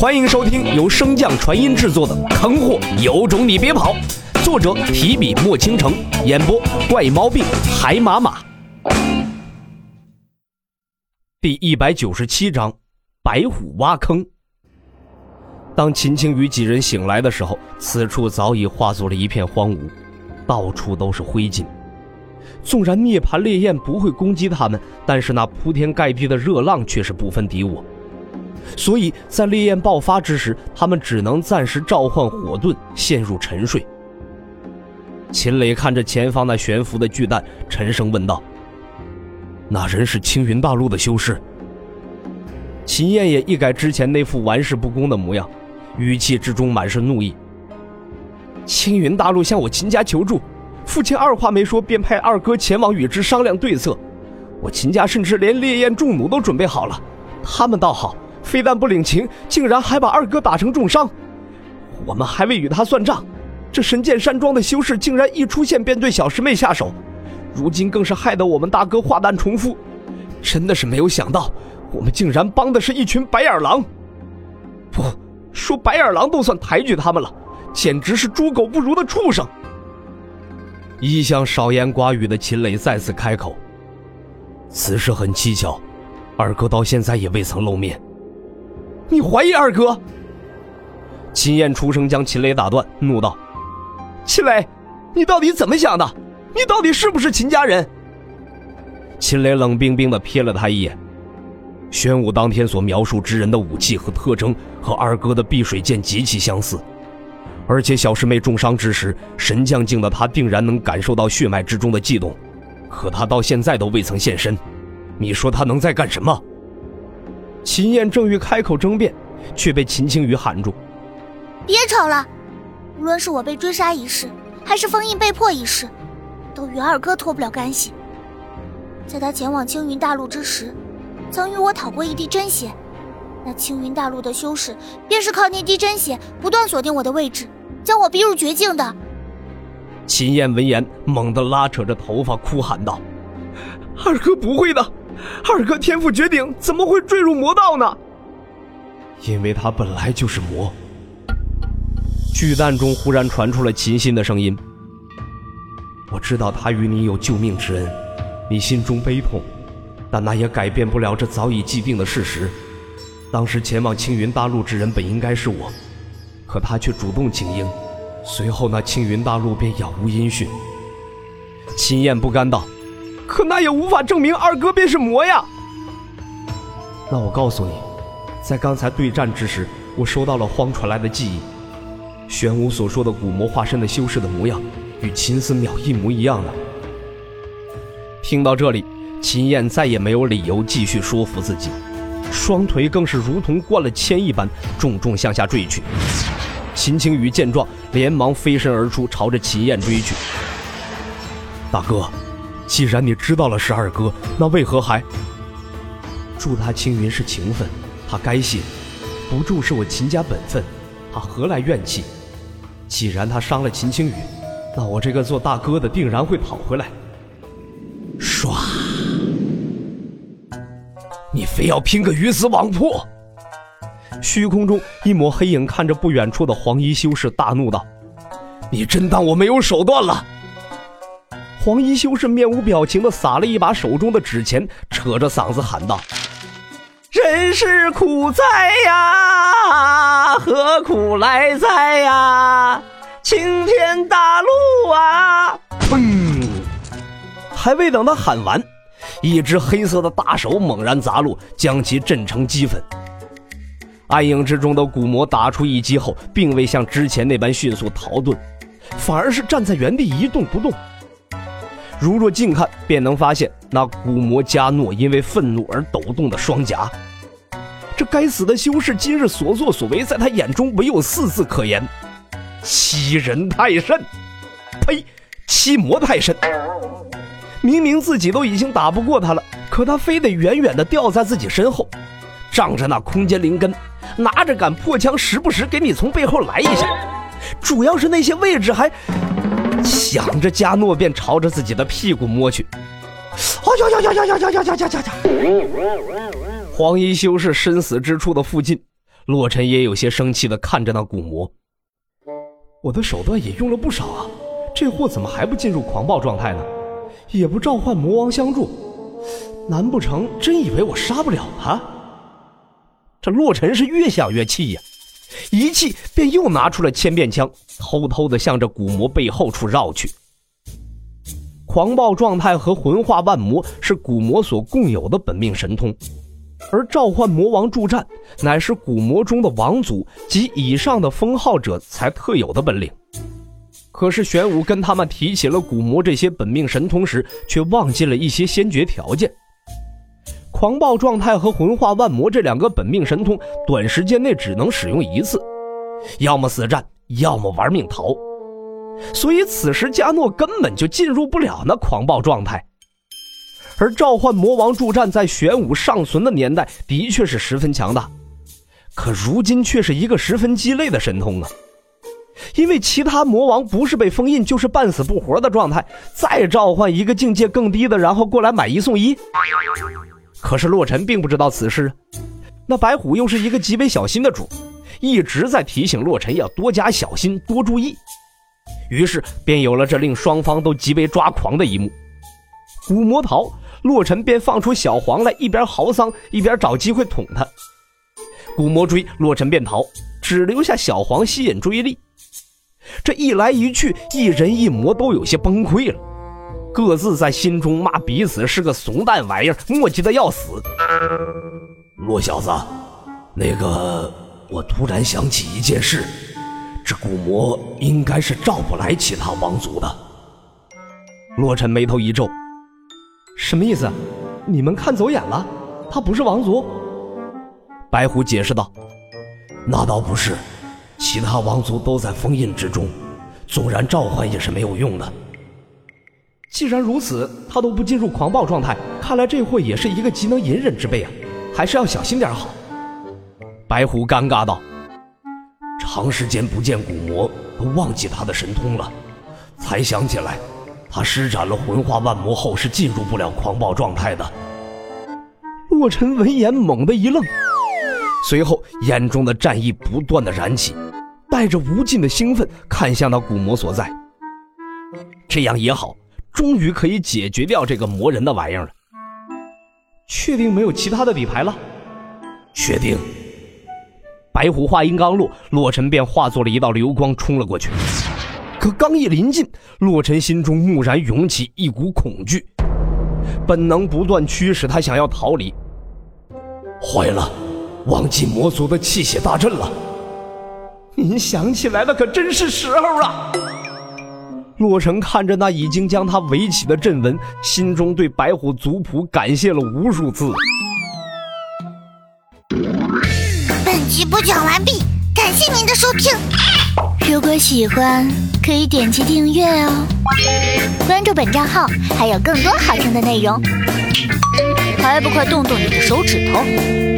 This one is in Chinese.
欢迎收听由升降传音制作的《坑货有种你别跑》，作者提笔墨倾城，演播怪毛病海马马。第一百九十七章，白虎挖坑。当秦青雨几人醒来的时候，此处早已化作了一片荒芜，到处都是灰烬。纵然涅槃烈焰不会攻击他们，但是那铺天盖地的热浪却是不分敌我。所以在烈焰爆发之时，他们只能暂时召唤火遁，陷入沉睡。秦磊看着前方那悬浮的巨蛋，沉声问道：“那人是青云大陆的修士？”秦燕也一改之前那副玩世不恭的模样，语气之中满是怒意：“青云大陆向我秦家求助，父亲二话没说便派二哥前往与之商量对策。我秦家甚至连烈焰重弩都准备好了，他们倒好。”非但不领情，竟然还把二哥打成重伤。我们还未与他算账，这神剑山庄的修士竟然一出现便对小师妹下手，如今更是害得我们大哥化弹重复。真的是没有想到，我们竟然帮的是一群白眼狼。不说白眼狼都算抬举他们了，简直是猪狗不如的畜生。一向少言寡语的秦磊再次开口：“此事很蹊跷，二哥到现在也未曾露面。”你怀疑二哥？秦燕出声将秦磊打断，怒道：“秦磊，你到底怎么想的？你到底是不是秦家人？”秦磊冷冰冰的瞥了他一眼。玄武当天所描述之人的武器和特征和二哥的碧水剑极其相似，而且小师妹重伤之时，神将境的他定然能感受到血脉之中的悸动，可他到现在都未曾现身，你说他能在干什么？秦燕正欲开口争辩，却被秦青雨喊住：“别吵了！无论是我被追杀一事，还是封印被迫一事，都与二哥脱不了干系。在他前往青云大陆之时，曾与我讨过一滴真血。那青云大陆的修士，便是靠那滴真血不断锁定我的位置，将我逼入绝境的。”秦燕闻言，猛地拉扯着头发，哭喊道：“二哥不会的！”二哥天赋绝顶，怎么会坠入魔道呢？因为他本来就是魔。巨蛋中忽然传出了秦心的声音：“我知道他与你有救命之恩，你心中悲痛，但那也改变不了这早已既定的事实。当时前往青云大陆之人本应该是我，可他却主动请缨，随后那青云大陆便杳无音讯。”秦燕不甘道。可那也无法证明二哥便是魔呀。那我告诉你，在刚才对战之时，我收到了荒传来的记忆。玄武所说的古魔化身的修士的模样，与秦思邈一模一样的。听到这里，秦燕再也没有理由继续说服自己，双腿更是如同灌了铅一般，重重向下坠去。秦青雨见状，连忙飞身而出，朝着秦燕追去。大哥。既然你知道了是二哥，那为何还助他青云是情分，他该谢；不助是我秦家本分，他何来怨气？既然他伤了秦青雨，那我这个做大哥的定然会讨回来。唰！你非要拼个鱼死网破？虚空中一抹黑影看着不远处的黄衣修士，大怒道：“你真当我没有手段了？”黄衣修士面无表情的撒了一把手中的纸钱，扯着嗓子喊道：“人世苦哉呀，何苦来哉呀？青天大路啊！”砰！还未等他喊完，一只黑色的大手猛然砸落，将其震成齑粉。暗影之中的古魔打出一击后，并未像之前那般迅速逃遁，反而是站在原地一动不动。如若近看，便能发现那古魔加诺因为愤怒而抖动的双颊。这该死的修士今日所作所为，在他眼中唯有四字可言：欺人太甚！呸！欺魔太甚！明明自己都已经打不过他了，可他非得远远的吊在自己身后，仗着那空间灵根，拿着杆破枪，时不时给你从背后来一下。主要是那些位置还……想着加诺，便朝着自己的屁股摸去。哎呀呀呀呀呀呀呀呀呀呀！黄衣修士身死之处的附近，洛尘也有些生气的看着那古魔。我的手段也用了不少啊，这货怎么还不进入狂暴状态呢？也不召唤魔王相助，难不成真以为我杀不了他？这洛尘是越想越气呀，一气便又拿出了千变枪，偷偷的向着古魔背后处绕去。狂暴状态和魂化万魔是古魔所共有的本命神通，而召唤魔王助战乃是古魔中的王祖及以上的封号者才特有的本领。可是玄武跟他们提起了古魔这些本命神通时，却忘记了一些先决条件：狂暴状态和魂化万魔这两个本命神通，短时间内只能使用一次，要么死战，要么玩命逃。所以此时加诺根本就进入不了那狂暴状态，而召唤魔王助战在玄武尚存的年代的确是十分强大，可如今却是一个十分鸡肋的神通啊！因为其他魔王不是被封印，就是半死不活的状态，再召唤一个境界更低的，然后过来买一送一。可是洛尘并不知道此事，那白虎又是一个极为小心的主，一直在提醒洛尘要多加小心，多注意。于是便有了这令双方都极为抓狂的一幕。古魔逃，洛尘便放出小黄来，一边嚎丧，一边找机会捅他。古魔追，洛尘便逃，只留下小黄吸引注意力。这一来一去，一人一魔都有些崩溃了，各自在心中骂彼此是个怂蛋玩意儿，磨叽的要死。洛小子，那个，我突然想起一件事。这古魔应该是召不来其他王族的。洛尘眉头一皱，什么意思？你们看走眼了？他不是王族？白虎解释道：“那倒不是，其他王族都在封印之中，纵然召唤也是没有用的。既然如此，他都不进入狂暴状态，看来这货也是一个极能隐忍之辈啊，还是要小心点好。”白虎尴尬道。长时间不见古魔，都忘记他的神通了，才想起来，他施展了魂化万魔后是进入不了狂暴状态的。洛尘闻言猛地一愣，随后眼中的战意不断的燃起，带着无尽的兴奋看向那古魔所在。这样也好，终于可以解决掉这个磨人的玩意儿了。确定没有其他的底牌了？确定。白虎话音刚落，洛尘便化作了一道流光冲了过去。可刚一临近，洛尘心中蓦然涌起一股恐惧，本能不断驱使他想要逃离。坏了，忘记魔族的气血大阵了。您想起来的，可真是时候啊！洛尘看着那已经将他围起的阵纹，心中对白虎族谱感谢了无数次。本集播讲完毕，感谢您的收听。如果喜欢，可以点击订阅哦，关注本账号还有更多好听的内容。还不快动动你的手指头！